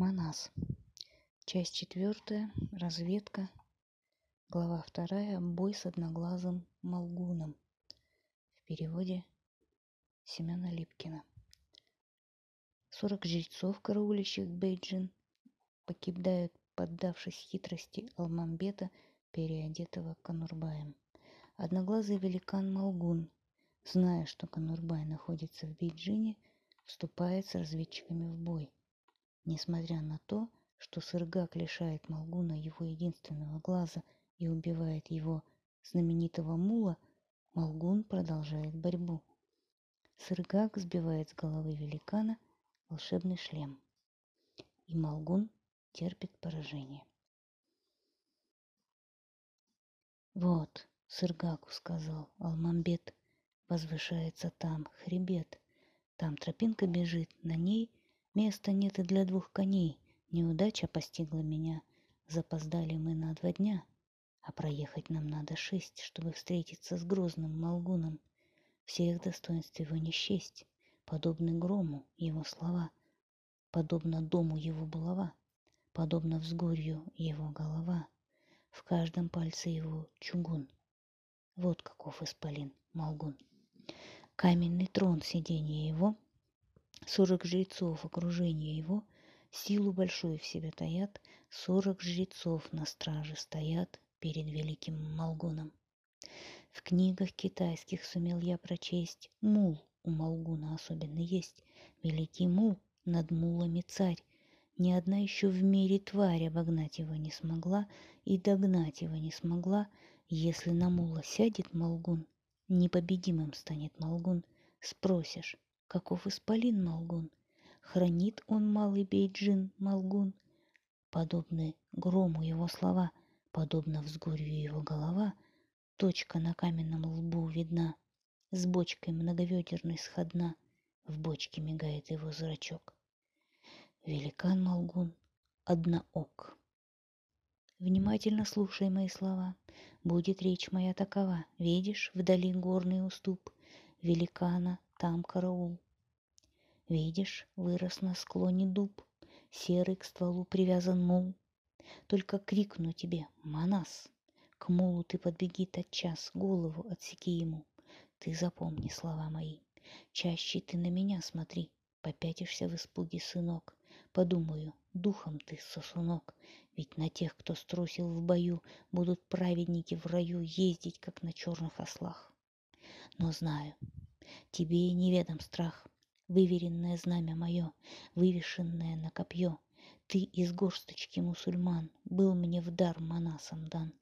Манас. Часть четвертая. Разведка. Глава вторая. Бой с одноглазым Молгуном. В переводе Семена Липкина. Сорок жрецов, караулящих Бейджин, покидают, поддавшись хитрости Алмамбета, переодетого Конурбаем. Одноглазый великан Молгун, зная, что Конурбай находится в Бейджине, вступает с разведчиками в бой – Несмотря на то, что Сыргак лишает Молгуна его единственного глаза и убивает его знаменитого мула, Молгун продолжает борьбу. Сыргак сбивает с головы великана волшебный шлем, и Молгун терпит поражение. «Вот», — Сыргаку сказал Алмамбет, — «возвышается там хребет, там тропинка бежит, на ней — Места нет и для двух коней. Неудача постигла меня. Запоздали мы на два дня. А проехать нам надо шесть, чтобы встретиться с грозным Молгуном. Всех достоинств его не счесть. Подобны грому его слова. Подобно дому его булава. Подобно взгорью его голова. В каждом пальце его чугун. Вот каков исполин Молгун. Каменный трон сиденья его — Сорок жрецов окружения его силу большую в себе таят, сорок жрецов на страже стоят перед великим Молгуном. В книгах китайских сумел я прочесть, мул у Молгуна особенно есть, великий мул над мулами царь, ни одна еще в мире тварь обогнать его не смогла и догнать его не смогла, если на мула сядет Молгун, непобедимым станет Молгун, спросишь, каков исполин Молгун. Хранит он малый Бейджин Молгун. Подобны грому его слова, подобно взгорью его голова, точка на каменном лбу видна, с бочкой многоведерной сходна, в бочке мигает его зрачок. Великан Молгун одноок. Внимательно слушай мои слова, будет речь моя такова. Видишь, вдали горный уступ великана там караул. Видишь, вырос на склоне дуб, серый к стволу привязан мул. Только крикну тебе, Манас, к мулу ты подбеги тотчас, голову отсеки ему. Ты запомни слова мои, чаще ты на меня смотри, попятишься в испуге, сынок. Подумаю, духом ты, сосунок, ведь на тех, кто струсил в бою, будут праведники в раю ездить, как на черных ослах. Но знаю, Тебе неведом страх, выверенное знамя мое, вывешенное на копье. Ты из горсточки мусульман был мне в дар манасом дан.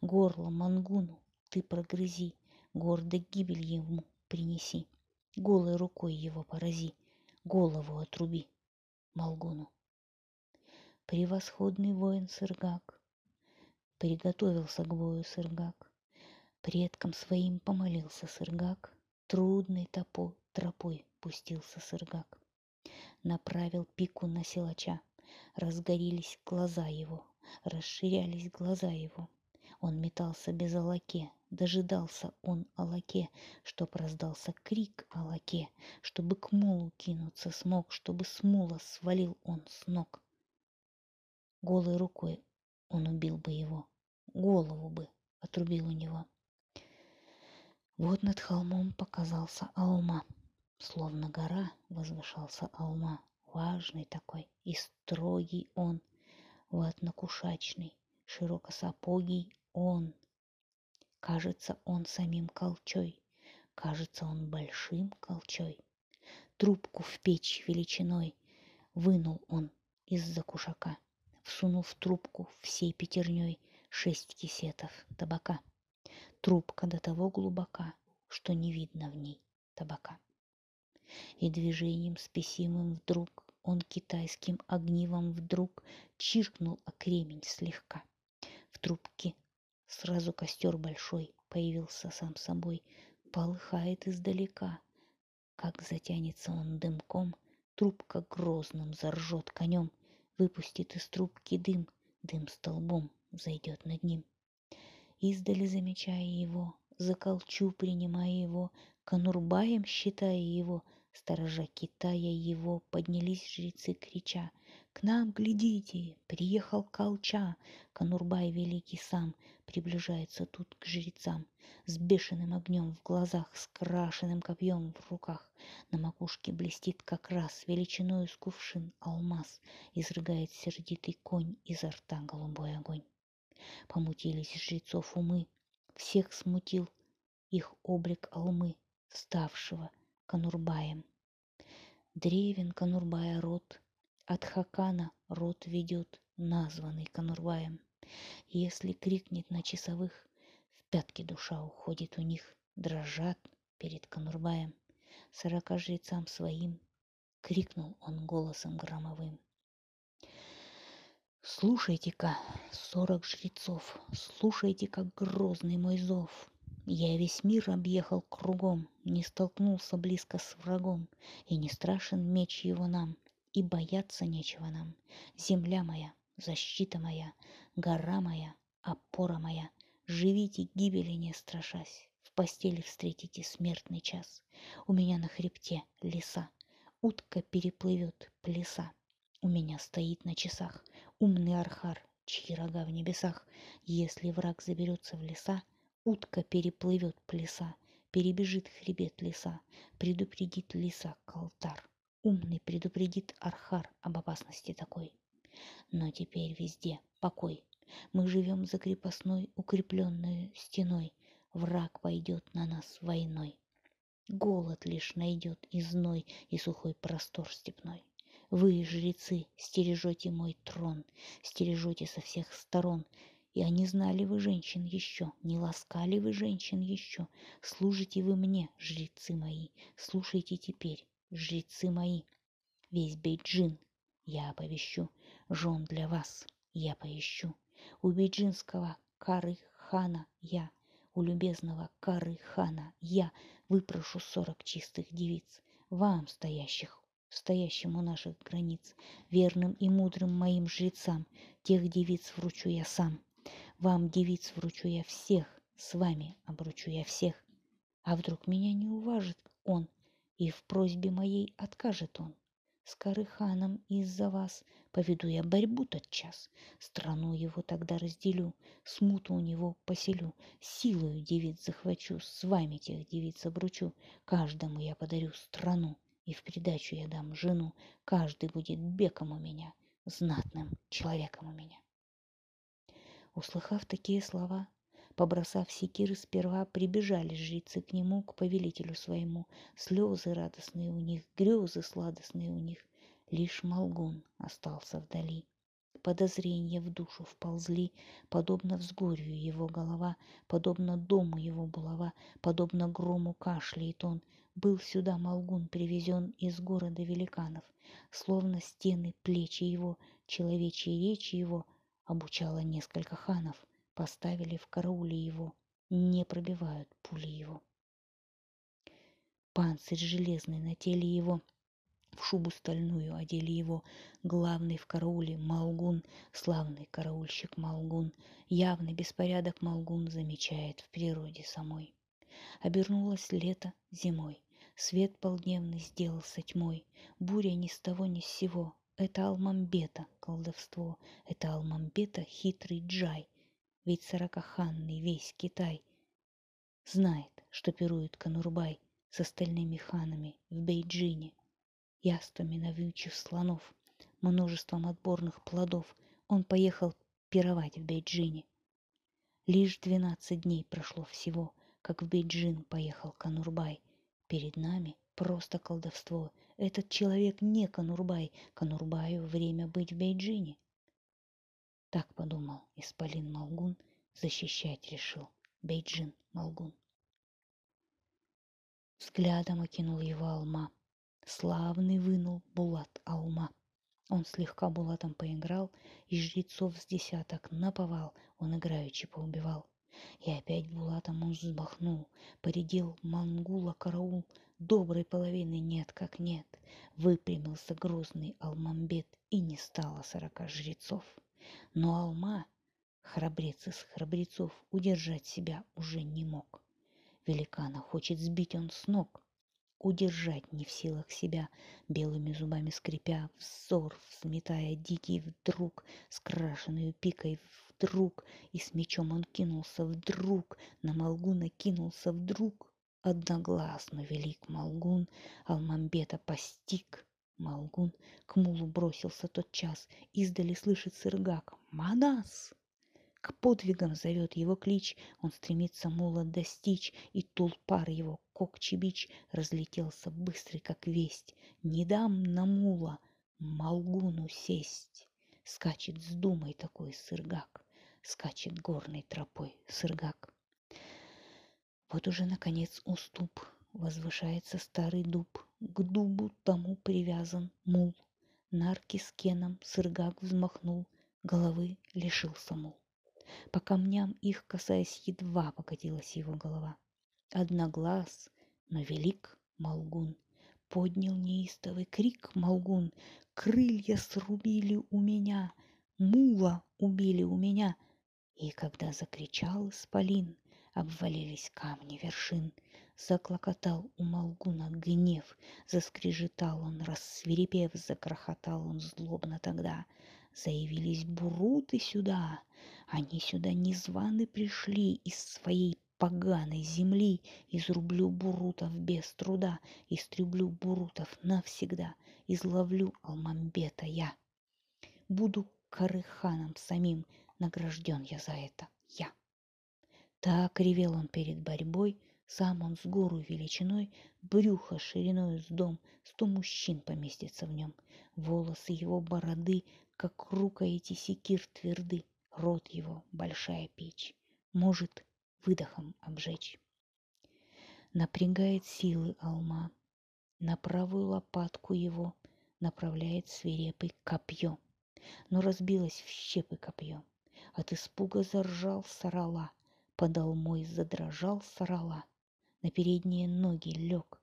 Горло мангуну ты прогрызи, гордо гибель ему принеси. Голой рукой его порази, голову отруби Молгуну. Превосходный воин Сыргак приготовился к бою Сыргак. Предкам своим помолился Сыргак, Трудной топо, тропой пустился сыргак. Направил пику на силача. Разгорелись глаза его, расширялись глаза его. Он метался без алаке, дожидался он алаке, чтоб раздался крик алаке, чтобы к мулу кинуться смог, чтобы с мула свалил он с ног. Голой рукой он убил бы его, голову бы отрубил у него. Вот над холмом показался Алма. Словно гора возвышался Алма, важный такой и строгий он, ватнокушачный, широкосапогий он. Кажется, он самим колчой, кажется, он большим колчой. Трубку в печь величиной вынул он из-за кушака, всунув трубку всей пятерней шесть кисетов табака. Трубка до того глубока, что не видно в ней табака. И движением спесимым вдруг он китайским огнивом вдруг чиркнул о кремень слегка. В трубке сразу костер большой появился сам собой, полыхает издалека. Как затянется он дымком, трубка грозным заржет конем, выпустит из трубки дым, дым столбом зайдет над ним издали замечая его, заколчу принимая его, конурбаем считая его, сторожа Китая его, поднялись жрецы, крича, К нам, глядите, приехал Колча, Конурбай великий сам приближается тут к жрецам с бешеным огнем в глазах, с крашеным копьем в руках. На макушке блестит как раз величиною с кувшин алмаз, изрыгает сердитый конь изо рта голубой огонь. Помутились жрецов умы, всех смутил их облик алмы, ставшего Конурбаем. Древен Конурбая род, от Хакана род ведет, названный Конурбаем. Если крикнет на часовых, в пятки душа уходит у них, дрожат перед Конурбаем. Сорока жрецам своим крикнул он голосом громовым. Слушайте-ка, сорок жрецов, слушайте, как грозный мой зов. Я весь мир объехал кругом, не столкнулся близко с врагом, и не страшен меч его нам, и бояться нечего нам. Земля моя, защита моя, гора моя, опора моя, живите гибели не страшась, в постели встретите смертный час. У меня на хребте леса, утка переплывет плеса. У меня стоит на часах умный архар, чьи рога в небесах. Если враг заберется в леса, утка переплывет плеса, перебежит хребет леса, предупредит леса калтар. Умный предупредит архар об опасности такой. Но теперь везде покой. Мы живем за крепостной, укрепленной стеной. Враг пойдет на нас войной. Голод лишь найдет и зной, и сухой простор степной. Вы, жрецы, стережете мой трон, стережете со всех сторон. И не знали вы женщин еще, не ласкали вы женщин еще. Служите вы мне, жрецы мои, слушайте теперь, жрецы мои. Весь Бейджин я оповещу, жен для вас я поищу. У бейджинского Кары хана я, у любезного Кары хана я выпрошу сорок чистых девиц, вам, стоящих, стоящим у наших границ, верным и мудрым моим жрецам, тех девиц вручу я сам. Вам, девиц, вручу я всех, с вами обручу я всех. А вдруг меня не уважит он, и в просьбе моей откажет он? С Карыханом из-за вас поведу я борьбу тот час. Страну его тогда разделю, смуту у него поселю, силою девиц захвачу, с вами тех девиц обручу, каждому я подарю страну, и в придачу я дам жену, каждый будет беком у меня, знатным человеком у меня. Услыхав такие слова, Побросав секиры сперва, прибежали жрицы к нему, к повелителю своему. Слезы радостные у них, грезы сладостные у них. Лишь Молгун остался вдали. Подозрения в душу вползли, подобно взгорью его голова, подобно дому его булава, подобно грому кашляет он. Был сюда Молгун привезен из города великанов, словно стены плечи его, человечьи речи его обучало несколько ханов — Поставили в карауле его, не пробивают пули его. Панцирь железный на теле его, в шубу стальную одели его, главный в карауле Малгун, славный караульщик Малгун, явный беспорядок Малгун замечает в природе самой. Обернулось лето зимой, свет полдневный сделался тьмой, буря ни с того ни с сего, это Алмамбета колдовство, это Алмамбета хитрый джай, ведь сорокаханный весь Китай знает, что пирует Канурбай с остальными ханами в Бейджине, яствами навьючив слонов, множеством отборных плодов, он поехал пировать в Бейджине. Лишь двенадцать дней прошло всего, как в Бейджин поехал Канурбай. Перед нами просто колдовство. Этот человек не Канурбай. Канурбаю время быть в Бейджине. Так подумал Исполин Малгун, защищать решил Бейджин Малгун. Взглядом окинул его Алма. Славный вынул Булат Алма. Он слегка Булатом поиграл, и жрецов с десяток наповал, он играючи поубивал. И опять Булатом он взбахнул, поредел Мангула караул, доброй половины нет как нет. Выпрямился грозный Алмамбет, и не стало сорока жрецов. Но Алма, храбрец из храбрецов, удержать себя уже не мог. Великана хочет сбить он с ног. Удержать не в силах себя, белыми зубами скрипя, взор взметая дикий вдруг, с крашенной пикой вдруг, и с мечом он кинулся вдруг, на Малгуна кинулся вдруг. Одногласно велик Малгун, Алмамбета постиг. Малгун к мулу бросился тот час, издали слышит сыргак «Манас!» К подвигам зовет его клич, он стремится мула достичь, и тулпар его, кокчебич, разлетелся быстрый, как весть. Не дам на мула Малгуну сесть. Скачет с думой такой сыргак, скачет горной тропой сыргак. Вот уже, наконец, уступ, возвышается старый дуб, к дубу тому привязан мул. Нарки с кеном сыргак взмахнул, головы лишился мул. По камням их, касаясь, едва покатилась его голова. Одноглаз, но велик Молгун. Поднял неистовый крик Молгун. Крылья срубили у меня, мула убили у меня. И когда закричал исполин, обвалились камни вершин. Заклокотал у Молгуна гнев, заскрежетал он, рассверепев, закрохотал он злобно тогда. Заявились буруты сюда, они сюда незваны пришли из своей поганой земли, изрублю бурутов без труда, истреблю бурутов навсегда, изловлю Алмамбета я. Буду Карыханом самим, награжден я за это, я. Так ревел он перед борьбой, сам он с гору величиной, брюхо шириной с дом, сто мужчин поместится в нем. Волосы его бороды, как рукояти секир тверды, рот его большая печь, может выдохом обжечь. Напрягает силы алма, на правую лопатку его направляет свирепый копье, но разбилось в щепы копье. От испуга заржал сорола, под алмой задрожал сорола, на передние ноги лег.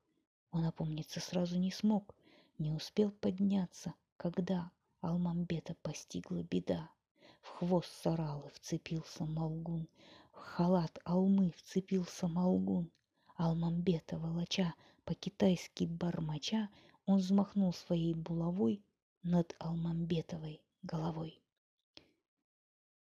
Он опомниться сразу не смог, не успел подняться, когда Алмамбета постигла беда. В хвост соралы вцепился Молгун, халат Алмы вцепился Молгун. Алмамбета волоча, по-китайски бормоча, он взмахнул своей булавой над Алмамбетовой головой.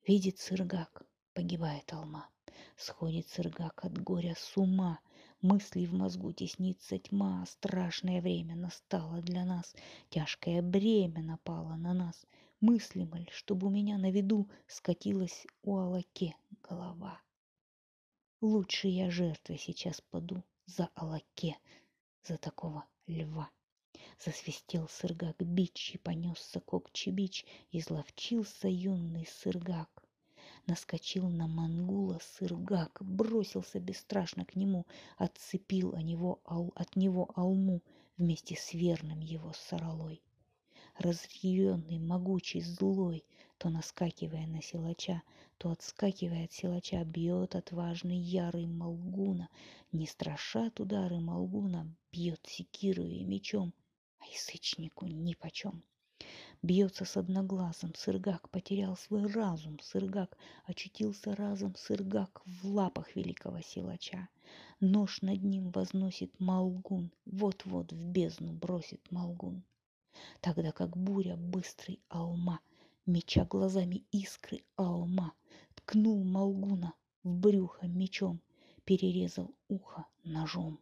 Видит Сыргак, погибает Алма. Сходит Сыргак от горя с ума. Мысли в мозгу теснится тьма. Страшное время настало для нас. Тяжкое бремя напало на нас. Мыслимо ли, чтобы у меня на виду скатилась у Алаке голова? Лучше я жертвой сейчас паду за Алаке, за такого льва. Засвистел сыргак бич и понесся кокчи бич, изловчился юный сыргак. Наскочил на мангула сыргак, бросился бесстрашно к нему, отцепил от него, от него алму вместе с верным его соролой разъяренный, могучий, злой, то наскакивая на силача, то отскакивая от силача, бьет отважный ярый Молгуна, не страшат удары Молгуна, бьет секирою и мечом, а язычнику нипочем. Бьется с одноглазом, Сыргак потерял свой разум, Сыргак очутился разом, Сыргак в лапах великого силача. Нож над ним возносит Малгун, вот-вот в бездну бросит Малгун тогда как буря быстрый алма, меча глазами искры алма, ткнул Малгуна в брюхо мечом, перерезал ухо ножом.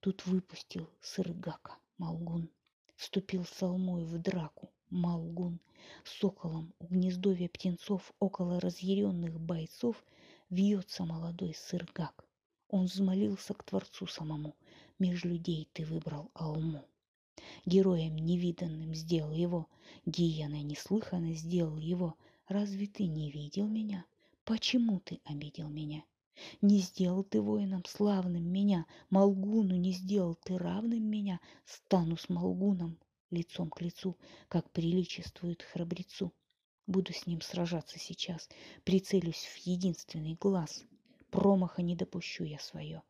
Тут выпустил сыргака Малгун, вступил с алмой в драку Малгун, соколом у гнездовья птенцов около разъяренных бойцов вьется молодой сыргак. Он взмолился к Творцу самому, меж людей ты выбрал алму. Героем невиданным сделал его, гиеной неслыханно сделал его. Разве ты не видел меня? Почему ты обидел меня? Не сделал ты воином славным меня, Молгуну не сделал ты равным меня, стану с Молгуном лицом к лицу, как приличествует храбрецу. Буду с ним сражаться сейчас, прицелюсь в единственный глаз. Промаха не допущу я свое,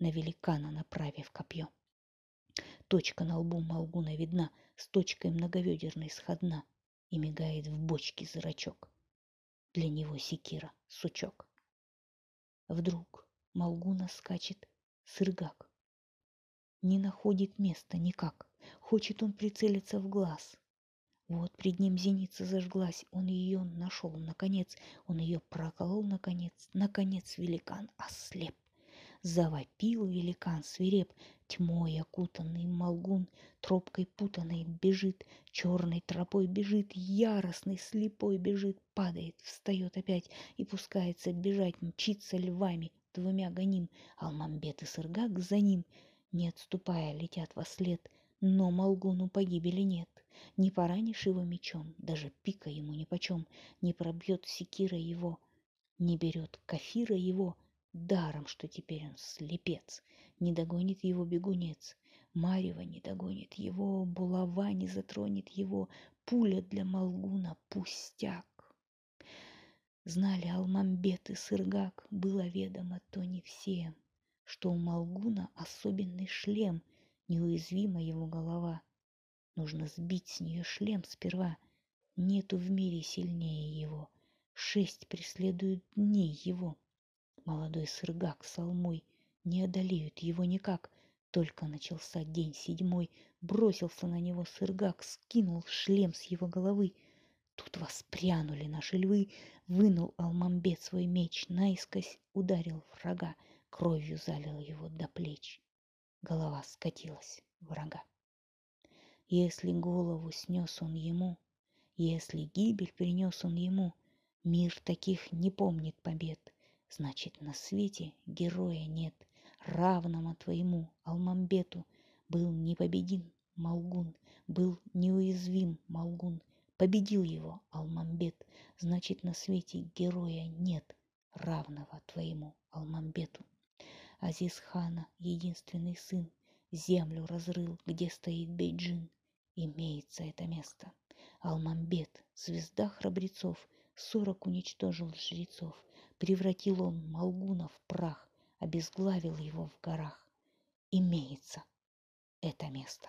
на великана направив копье. Точка на лбу Малгуна видна, с точкой многоведерной сходна, и мигает в бочке зрачок. Для него секира — сучок. Вдруг Малгуна скачет сыргак. не находит места никак. Хочет он прицелиться в глаз. Вот пред ним зеница зажглась, он ее нашел, наконец, он ее проколол, наконец, наконец великан ослеп. Завопил великан свиреп, тьмой окутанный молгун, тропкой путанной бежит, черной тропой бежит, яростный, слепой бежит, падает, встает опять и пускается бежать, мчится львами, двумя гоним, Алмамбет и Сыргак за ним, не отступая, летят во след, но Молгуну погибели нет. Не поранишь его мечом, даже пика ему нипочем, не пробьет секира его, не берет кафира его, даром, что теперь он слепец, не догонит его бегунец, Марева не догонит его, булава не затронет его, пуля для Молгуна пустяк. Знали Алмамбет и Сыргак, было ведомо то не всем, что у Молгуна особенный шлем, неуязвима его голова — Нужно сбить с нее шлем сперва. Нету в мире сильнее его. Шесть преследуют дней его. Молодой сыргак с алмой не одолеют его никак. Только начался день седьмой, бросился на него сыргак, скинул шлем с его головы. Тут воспрянули наши львы, вынул Алмамбет свой меч, наискось ударил врага, кровью залил его до плеч. Голова скатилась врага. Если голову снес он ему, если гибель принес он ему, мир таких не помнит побед. Значит, на свете героя нет, равного твоему Алмамбету. Был непобедим Малгун, был неуязвим Малгун. Победил его Алмамбет, значит, на свете героя нет, равного твоему Алмамбету. Азиз хана, единственный сын, землю разрыл, где стоит Бейджин имеется это место. Алмамбет, звезда храбрецов, сорок уничтожил жрецов, превратил он Малгуна в прах, обезглавил его в горах. Имеется это место.